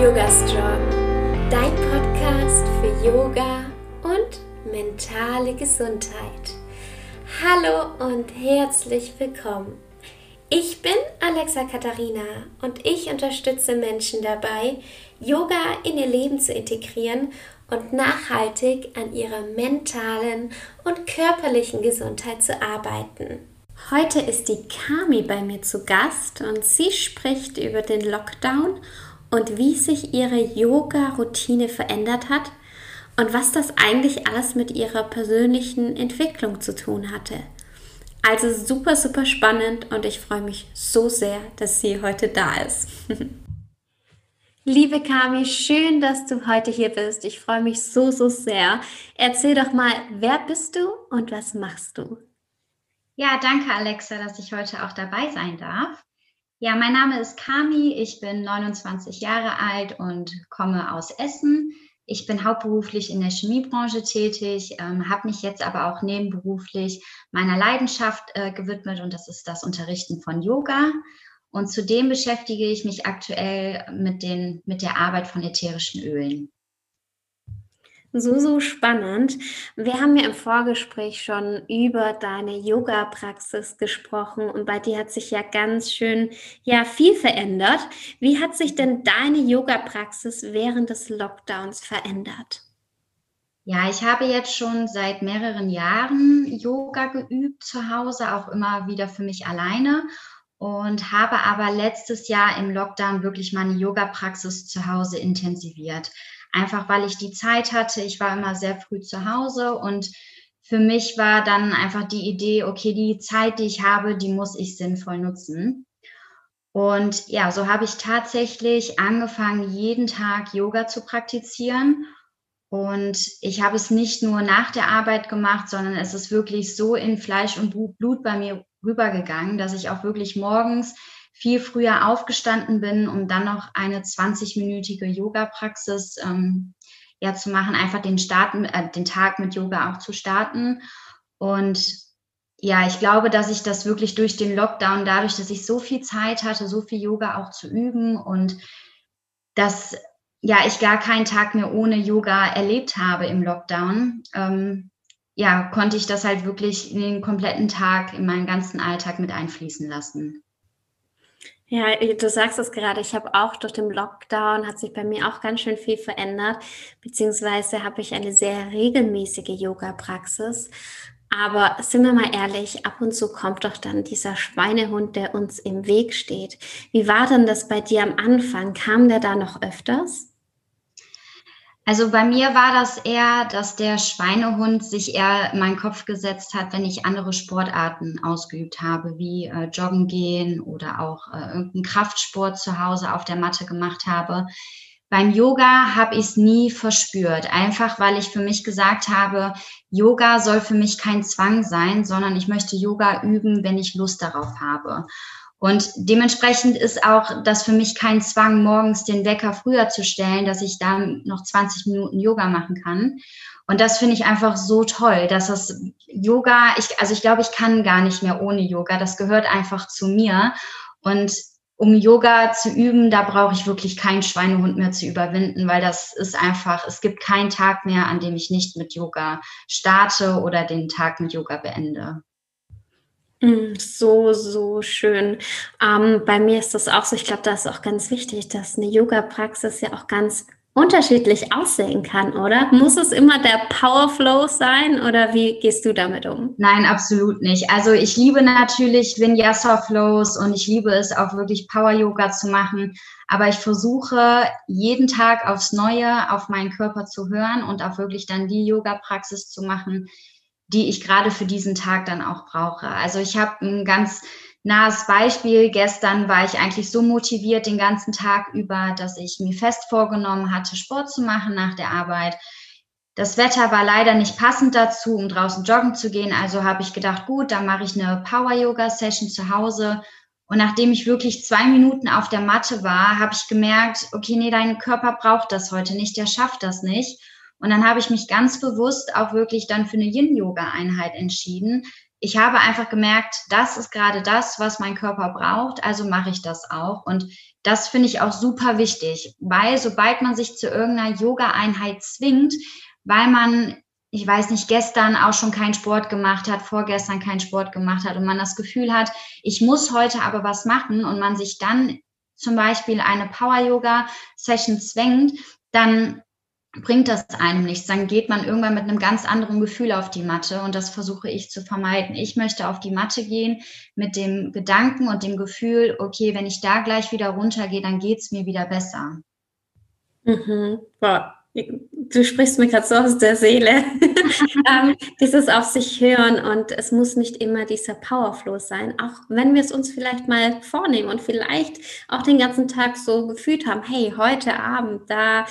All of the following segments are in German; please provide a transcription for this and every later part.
Yoga Strong, dein Podcast für Yoga und mentale Gesundheit. Hallo und herzlich willkommen. Ich bin Alexa Katharina und ich unterstütze Menschen dabei, Yoga in ihr Leben zu integrieren und nachhaltig an ihrer mentalen und körperlichen Gesundheit zu arbeiten. Heute ist die Kami bei mir zu Gast und sie spricht über den Lockdown und wie sich ihre Yoga-Routine verändert hat und was das eigentlich alles mit ihrer persönlichen Entwicklung zu tun hatte. Also super, super spannend und ich freue mich so sehr, dass sie heute da ist. Liebe Kami, schön, dass du heute hier bist. Ich freue mich so, so sehr. Erzähl doch mal, wer bist du und was machst du? Ja, danke Alexa, dass ich heute auch dabei sein darf. Ja, mein Name ist Kami, ich bin 29 Jahre alt und komme aus Essen. Ich bin hauptberuflich in der Chemiebranche tätig, ähm, habe mich jetzt aber auch nebenberuflich meiner Leidenschaft äh, gewidmet und das ist das Unterrichten von Yoga. Und zudem beschäftige ich mich aktuell mit, den, mit der Arbeit von ätherischen Ölen. So, so spannend. Wir haben ja im Vorgespräch schon über deine Yoga-Praxis gesprochen und bei dir hat sich ja ganz schön, ja, viel verändert. Wie hat sich denn deine Yoga-Praxis während des Lockdowns verändert? Ja, ich habe jetzt schon seit mehreren Jahren Yoga geübt zu Hause, auch immer wieder für mich alleine und habe aber letztes Jahr im Lockdown wirklich meine Yoga-Praxis zu Hause intensiviert einfach weil ich die Zeit hatte. Ich war immer sehr früh zu Hause und für mich war dann einfach die Idee, okay, die Zeit, die ich habe, die muss ich sinnvoll nutzen. Und ja, so habe ich tatsächlich angefangen, jeden Tag Yoga zu praktizieren. Und ich habe es nicht nur nach der Arbeit gemacht, sondern es ist wirklich so in Fleisch und Blut bei mir rübergegangen, dass ich auch wirklich morgens viel früher aufgestanden bin, um dann noch eine 20-minütige Yoga-Praxis ähm, ja, zu machen, einfach den, starten, äh, den Tag mit Yoga auch zu starten. Und ja, ich glaube, dass ich das wirklich durch den Lockdown, dadurch, dass ich so viel Zeit hatte, so viel Yoga auch zu üben und dass ja ich gar keinen Tag mehr ohne Yoga erlebt habe im Lockdown, ähm, ja, konnte ich das halt wirklich in den kompletten Tag, in meinen ganzen Alltag mit einfließen lassen. Ja, du sagst es gerade, ich habe auch durch den Lockdown, hat sich bei mir auch ganz schön viel verändert, beziehungsweise habe ich eine sehr regelmäßige Yoga-Praxis. Aber sind wir mal ehrlich, ab und zu kommt doch dann dieser Schweinehund, der uns im Weg steht. Wie war denn das bei dir am Anfang? Kam der da noch öfters? Also bei mir war das eher, dass der Schweinehund sich eher in meinen Kopf gesetzt hat, wenn ich andere Sportarten ausgeübt habe, wie äh, Joggen gehen oder auch äh, irgendeinen Kraftsport zu Hause auf der Matte gemacht habe. Beim Yoga habe ich es nie verspürt, einfach weil ich für mich gesagt habe, Yoga soll für mich kein Zwang sein, sondern ich möchte Yoga üben, wenn ich Lust darauf habe. Und dementsprechend ist auch das für mich kein Zwang, morgens den Wecker früher zu stellen, dass ich dann noch 20 Minuten Yoga machen kann. Und das finde ich einfach so toll, dass das Yoga, ich, also ich glaube, ich kann gar nicht mehr ohne Yoga. Das gehört einfach zu mir. Und um Yoga zu üben, da brauche ich wirklich keinen Schweinehund mehr zu überwinden, weil das ist einfach, es gibt keinen Tag mehr, an dem ich nicht mit Yoga starte oder den Tag mit Yoga beende. Mm, so, so schön. Ähm, bei mir ist das auch so. Ich glaube, das ist auch ganz wichtig, dass eine Yoga-Praxis ja auch ganz unterschiedlich aussehen kann, oder? Muss es immer der Powerflow sein oder wie gehst du damit um? Nein, absolut nicht. Also ich liebe natürlich Vinyasa Flows und ich liebe es auch wirklich Power Yoga zu machen, aber ich versuche jeden Tag aufs Neue auf meinen Körper zu hören und auch wirklich dann die Yoga Praxis zu machen, die ich gerade für diesen Tag dann auch brauche. Also ich habe ein ganz nahes Beispiel. Gestern war ich eigentlich so motiviert den ganzen Tag über, dass ich mir fest vorgenommen hatte, Sport zu machen nach der Arbeit. Das Wetter war leider nicht passend dazu, um draußen joggen zu gehen. Also habe ich gedacht, gut, dann mache ich eine Power-Yoga-Session zu Hause. Und nachdem ich wirklich zwei Minuten auf der Matte war, habe ich gemerkt, okay, nee, dein Körper braucht das heute nicht, der schafft das nicht. Und dann habe ich mich ganz bewusst auch wirklich dann für eine Yin-Yoga-Einheit entschieden, ich habe einfach gemerkt, das ist gerade das, was mein Körper braucht, also mache ich das auch. Und das finde ich auch super wichtig, weil sobald man sich zu irgendeiner Yoga-Einheit zwingt, weil man, ich weiß nicht, gestern auch schon keinen Sport gemacht hat, vorgestern keinen Sport gemacht hat und man das Gefühl hat, ich muss heute aber was machen und man sich dann zum Beispiel eine Power-Yoga-Session zwängt, dann bringt das einem nichts. Dann geht man irgendwann mit einem ganz anderen Gefühl auf die Matte und das versuche ich zu vermeiden. Ich möchte auf die Matte gehen mit dem Gedanken und dem Gefühl, okay, wenn ich da gleich wieder runtergehe, dann geht es mir wieder besser. Mhm. Boah, du sprichst mir gerade so aus der Seele. ähm, dieses auf sich hören und es muss nicht immer dieser Powerflow sein, auch wenn wir es uns vielleicht mal vornehmen und vielleicht auch den ganzen Tag so gefühlt haben, hey, heute Abend, da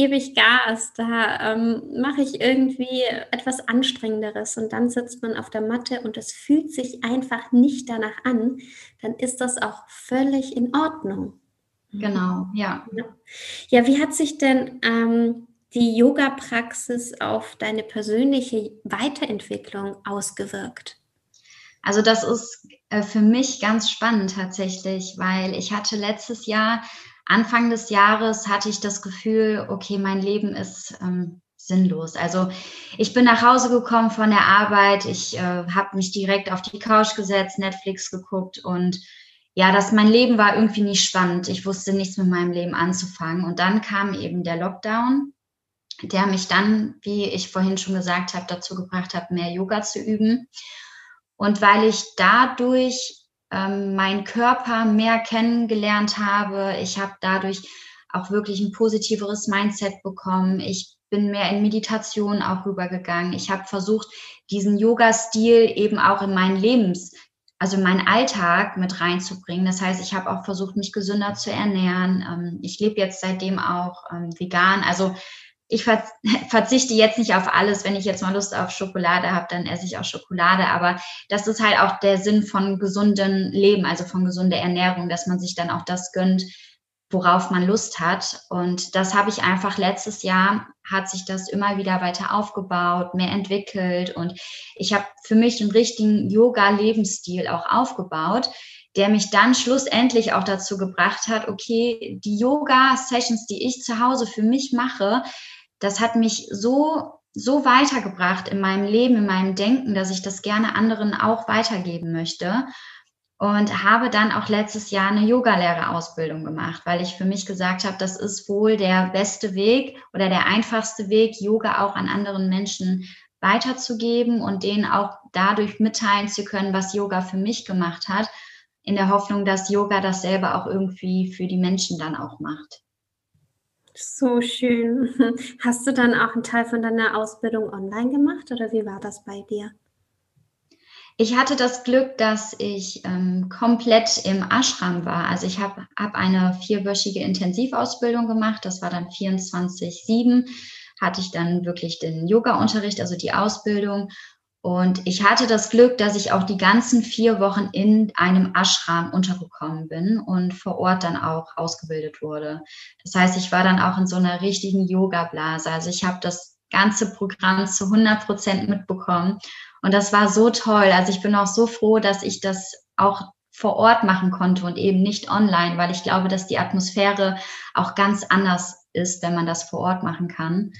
gebe ich Gas, da ähm, mache ich irgendwie etwas Anstrengenderes und dann sitzt man auf der Matte und es fühlt sich einfach nicht danach an, dann ist das auch völlig in Ordnung. Genau, ja. Ja, wie hat sich denn ähm, die Yoga-Praxis auf deine persönliche Weiterentwicklung ausgewirkt? Also das ist äh, für mich ganz spannend tatsächlich, weil ich hatte letztes Jahr, Anfang des Jahres, hatte ich das Gefühl, okay, mein Leben ist ähm, sinnlos. Also ich bin nach Hause gekommen von der Arbeit, ich äh, habe mich direkt auf die Couch gesetzt, Netflix geguckt und ja, dass mein Leben war irgendwie nicht spannend. Ich wusste nichts mit meinem Leben anzufangen. Und dann kam eben der Lockdown, der mich dann, wie ich vorhin schon gesagt habe, dazu gebracht hat, mehr Yoga zu üben. Und weil ich dadurch ähm, meinen Körper mehr kennengelernt habe, ich habe dadurch auch wirklich ein positiveres Mindset bekommen. Ich bin mehr in Meditation auch rübergegangen. Ich habe versucht, diesen Yoga-Stil eben auch in meinen Lebens also meinen Alltag mit reinzubringen. Das heißt, ich habe auch versucht, mich gesünder zu ernähren. Ähm, ich lebe jetzt seitdem auch ähm, vegan. Also ich verzichte jetzt nicht auf alles. Wenn ich jetzt mal Lust auf Schokolade habe, dann esse ich auch Schokolade. Aber das ist halt auch der Sinn von gesundem Leben, also von gesunder Ernährung, dass man sich dann auch das gönnt, worauf man Lust hat. Und das habe ich einfach letztes Jahr, hat sich das immer wieder weiter aufgebaut, mehr entwickelt. Und ich habe für mich einen richtigen Yoga-Lebensstil auch aufgebaut, der mich dann schlussendlich auch dazu gebracht hat, okay, die Yoga-Sessions, die ich zu Hause für mich mache, das hat mich so so weitergebracht in meinem Leben, in meinem Denken, dass ich das gerne anderen auch weitergeben möchte und habe dann auch letztes Jahr eine Yogalehrerausbildung gemacht, weil ich für mich gesagt habe, das ist wohl der beste Weg oder der einfachste Weg, Yoga auch an anderen Menschen weiterzugeben und denen auch dadurch mitteilen zu können, was Yoga für mich gemacht hat, in der Hoffnung, dass Yoga dasselbe auch irgendwie für die Menschen dann auch macht. So schön. Hast du dann auch einen Teil von deiner Ausbildung online gemacht oder wie war das bei dir? Ich hatte das Glück, dass ich ähm, komplett im Ashram war. Also ich habe hab eine vierwöchige Intensivausbildung gemacht. Das war dann 24-7. Hatte ich dann wirklich den Yoga-Unterricht, also die Ausbildung. Und ich hatte das Glück, dass ich auch die ganzen vier Wochen in einem Ashram untergekommen bin und vor Ort dann auch ausgebildet wurde. Das heißt, ich war dann auch in so einer richtigen Yoga-Blase. Also ich habe das ganze Programm zu 100 Prozent mitbekommen und das war so toll. Also ich bin auch so froh, dass ich das auch vor Ort machen konnte und eben nicht online, weil ich glaube, dass die Atmosphäre auch ganz anders ist, wenn man das vor Ort machen kann.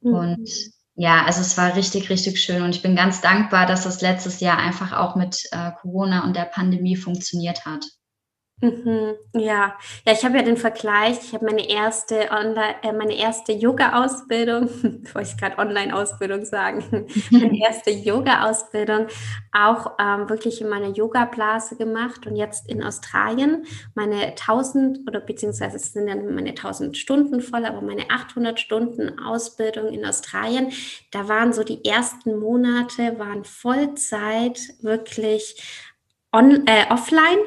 Mhm. Und ja, also es war richtig, richtig schön und ich bin ganz dankbar, dass das letztes Jahr einfach auch mit äh, Corona und der Pandemie funktioniert hat. Mhm, ja, ja, ich habe ja den Vergleich. Ich habe meine erste Online, äh, meine erste Yoga-Ausbildung, wollte ich gerade Online-Ausbildung sagen, meine erste Yoga-Ausbildung auch ähm, wirklich in meiner Yoga-Blase gemacht und jetzt in Australien meine 1000 oder beziehungsweise es sind dann meine 1000 Stunden voll, aber meine 800 Stunden Ausbildung in Australien, da waren so die ersten Monate waren Vollzeit wirklich on, äh, offline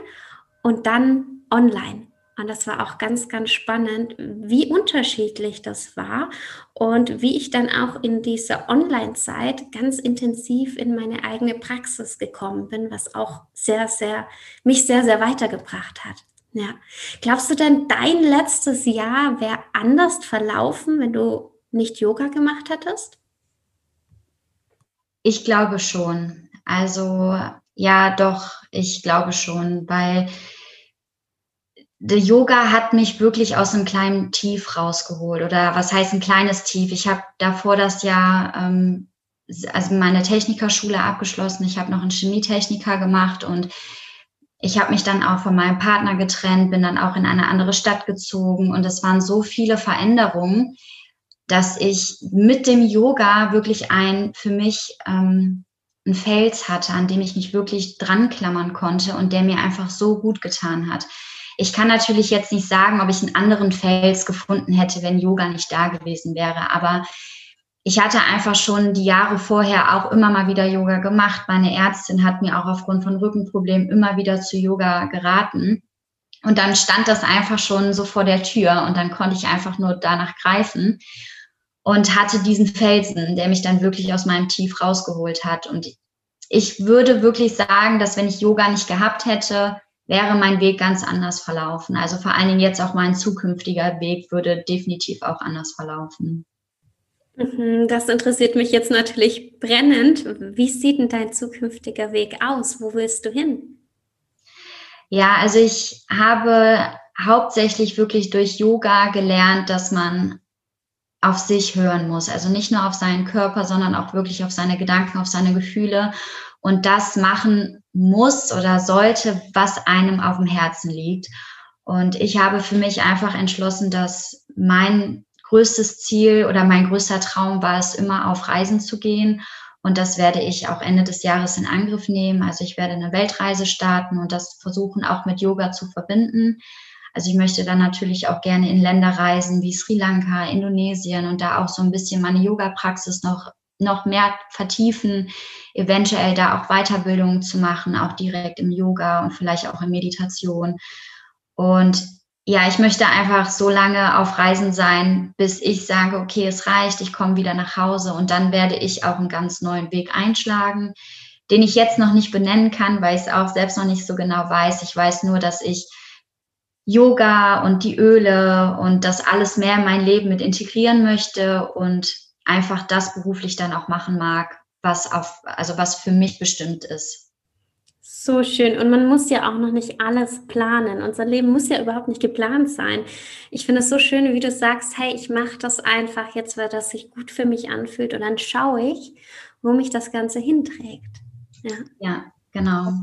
und dann online. Und das war auch ganz, ganz spannend, wie unterschiedlich das war und wie ich dann auch in dieser Online-Zeit ganz intensiv in meine eigene Praxis gekommen bin, was auch sehr, sehr, mich sehr, sehr weitergebracht hat. Ja. Glaubst du denn, dein letztes Jahr wäre anders verlaufen, wenn du nicht Yoga gemacht hättest? Ich glaube schon. Also ja, doch, ich glaube schon, weil der Yoga hat mich wirklich aus einem kleinen Tief rausgeholt. Oder was heißt ein kleines Tief? Ich habe davor das Jahr ähm, also meine Technikerschule abgeschlossen. Ich habe noch einen Chemietechniker gemacht und ich habe mich dann auch von meinem Partner getrennt, bin dann auch in eine andere Stadt gezogen und es waren so viele Veränderungen, dass ich mit dem Yoga wirklich ein für mich ähm, ein Fels hatte, an dem ich mich wirklich dran klammern konnte und der mir einfach so gut getan hat. Ich kann natürlich jetzt nicht sagen, ob ich einen anderen Fels gefunden hätte, wenn Yoga nicht da gewesen wäre, aber ich hatte einfach schon die Jahre vorher auch immer mal wieder Yoga gemacht. Meine Ärztin hat mir auch aufgrund von Rückenproblemen immer wieder zu Yoga geraten. Und dann stand das einfach schon so vor der Tür und dann konnte ich einfach nur danach greifen und hatte diesen Felsen, der mich dann wirklich aus meinem Tief rausgeholt hat. Und ich würde wirklich sagen, dass wenn ich Yoga nicht gehabt hätte, wäre mein Weg ganz anders verlaufen. Also vor allen Dingen jetzt auch mein zukünftiger Weg würde definitiv auch anders verlaufen. Mhm, das interessiert mich jetzt natürlich brennend. Wie sieht denn dein zukünftiger Weg aus? Wo willst du hin? Ja, also ich habe hauptsächlich wirklich durch Yoga gelernt, dass man auf sich hören muss. Also nicht nur auf seinen Körper, sondern auch wirklich auf seine Gedanken, auf seine Gefühle und das machen muss oder sollte, was einem auf dem Herzen liegt. Und ich habe für mich einfach entschlossen, dass mein größtes Ziel oder mein größter Traum war es, immer auf Reisen zu gehen. Und das werde ich auch Ende des Jahres in Angriff nehmen. Also ich werde eine Weltreise starten und das versuchen auch mit Yoga zu verbinden. Also ich möchte dann natürlich auch gerne in Länder reisen wie Sri Lanka, Indonesien und da auch so ein bisschen meine Yoga-Praxis noch noch mehr vertiefen, eventuell da auch Weiterbildungen zu machen, auch direkt im Yoga und vielleicht auch in Meditation. Und ja, ich möchte einfach so lange auf Reisen sein, bis ich sage, okay, es reicht, ich komme wieder nach Hause und dann werde ich auch einen ganz neuen Weg einschlagen, den ich jetzt noch nicht benennen kann, weil ich es auch selbst noch nicht so genau weiß. Ich weiß nur, dass ich Yoga und die Öle und das alles mehr in mein Leben mit integrieren möchte und einfach das beruflich dann auch machen mag, was auf, also was für mich bestimmt ist. So schön. Und man muss ja auch noch nicht alles planen. Unser Leben muss ja überhaupt nicht geplant sein. Ich finde es so schön, wie du sagst, hey, ich mache das einfach jetzt, weil das sich gut für mich anfühlt. Und dann schaue ich, wo mich das Ganze hinträgt. Ja, ja genau.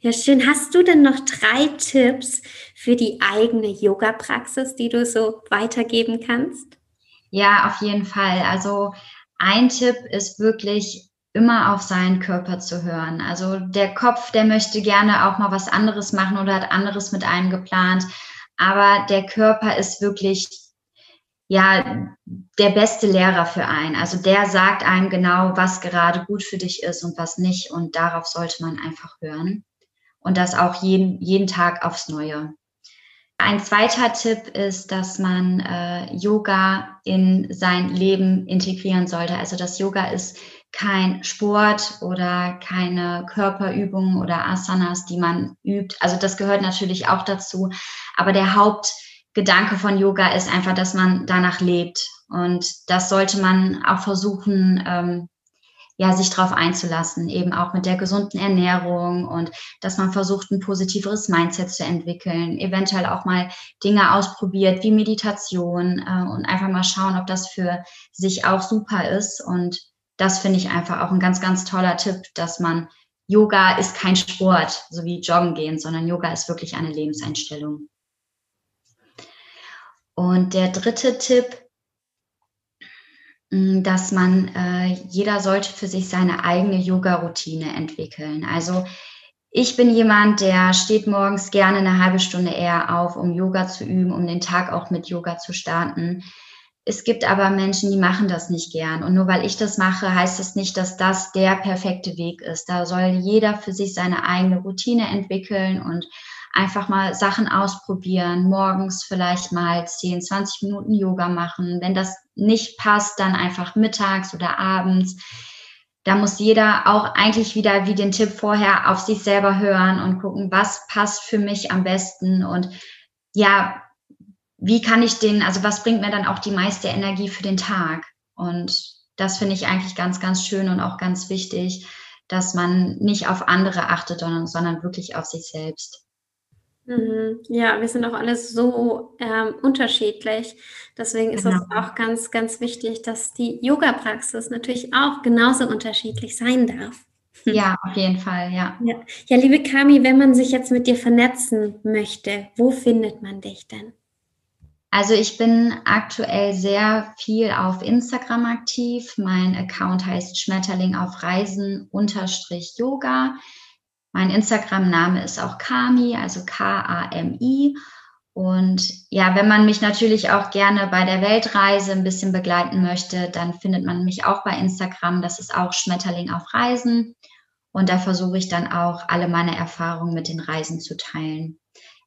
Ja, schön. Hast du denn noch drei Tipps für die eigene Yoga-Praxis, die du so weitergeben kannst? Ja, auf jeden Fall. Also ein Tipp ist wirklich immer auf seinen Körper zu hören. Also der Kopf, der möchte gerne auch mal was anderes machen oder hat anderes mit einem geplant. Aber der Körper ist wirklich, ja, der beste Lehrer für einen. Also der sagt einem genau, was gerade gut für dich ist und was nicht. Und darauf sollte man einfach hören. Und das auch jeden, jeden Tag aufs Neue. Ein zweiter Tipp ist, dass man äh, Yoga in sein Leben integrieren sollte. Also das Yoga ist kein Sport oder keine Körperübungen oder Asanas, die man übt. Also das gehört natürlich auch dazu. Aber der Hauptgedanke von Yoga ist einfach, dass man danach lebt. Und das sollte man auch versuchen, ähm, ja, sich darauf einzulassen, eben auch mit der gesunden Ernährung und dass man versucht, ein positiveres Mindset zu entwickeln, eventuell auch mal Dinge ausprobiert wie Meditation äh, und einfach mal schauen, ob das für sich auch super ist. Und das finde ich einfach auch ein ganz, ganz toller Tipp, dass man Yoga ist kein Sport, so wie Joggen gehen, sondern Yoga ist wirklich eine Lebenseinstellung. Und der dritte Tipp Mm, dass man, äh, jeder sollte für sich seine eigene Yoga-Routine entwickeln. Also ich bin jemand, der steht morgens gerne eine halbe Stunde eher auf, um Yoga zu üben, um den Tag auch mit Yoga zu starten. Es gibt aber Menschen, die machen das nicht gern. Und nur weil ich das mache, heißt das nicht, dass das der perfekte Weg ist. Da soll jeder für sich seine eigene Routine entwickeln und einfach mal Sachen ausprobieren, morgens vielleicht mal 10, 20 Minuten Yoga machen. Wenn das nicht passt, dann einfach mittags oder abends. Da muss jeder auch eigentlich wieder wie den Tipp vorher auf sich selber hören und gucken, was passt für mich am besten und ja, wie kann ich den, also was bringt mir dann auch die meiste Energie für den Tag? Und das finde ich eigentlich ganz, ganz schön und auch ganz wichtig, dass man nicht auf andere achtet, sondern, sondern wirklich auf sich selbst. Mhm. Ja, wir sind auch alle so ähm, unterschiedlich. Deswegen ist genau. es auch ganz, ganz wichtig, dass die Yoga-Praxis natürlich auch genauso unterschiedlich sein darf. Ja, auf jeden Fall, ja. ja. Ja, liebe Kami, wenn man sich jetzt mit dir vernetzen möchte, wo findet man dich denn? Also ich bin aktuell sehr viel auf Instagram aktiv. Mein Account heißt Schmetterling auf Reisen unterstrich Yoga. Mein Instagram-Name ist auch Kami, also K-A-M-I. Und ja, wenn man mich natürlich auch gerne bei der Weltreise ein bisschen begleiten möchte, dann findet man mich auch bei Instagram. Das ist auch Schmetterling auf Reisen. Und da versuche ich dann auch alle meine Erfahrungen mit den Reisen zu teilen.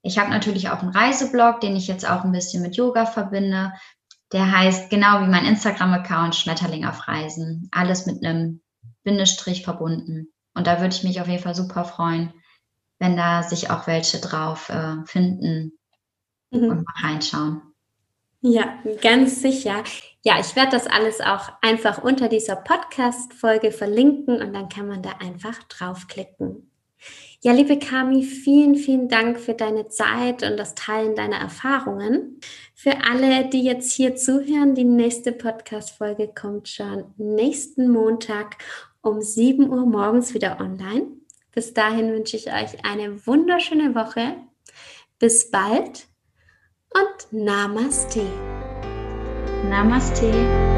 Ich habe natürlich auch einen Reiseblog, den ich jetzt auch ein bisschen mit Yoga verbinde. Der heißt genau wie mein Instagram-Account Schmetterling auf Reisen. Alles mit einem Bindestrich verbunden. Und da würde ich mich auf jeden Fall super freuen, wenn da sich auch welche drauf äh, finden mhm. und mal reinschauen. Ja, ganz sicher. Ja, ich werde das alles auch einfach unter dieser Podcast-Folge verlinken und dann kann man da einfach draufklicken. Ja, liebe Kami, vielen, vielen Dank für deine Zeit und das Teilen deiner Erfahrungen. Für alle, die jetzt hier zuhören, die nächste Podcast-Folge kommt schon nächsten Montag um 7 Uhr morgens wieder online. Bis dahin wünsche ich euch eine wunderschöne Woche. Bis bald und Namaste. Namaste.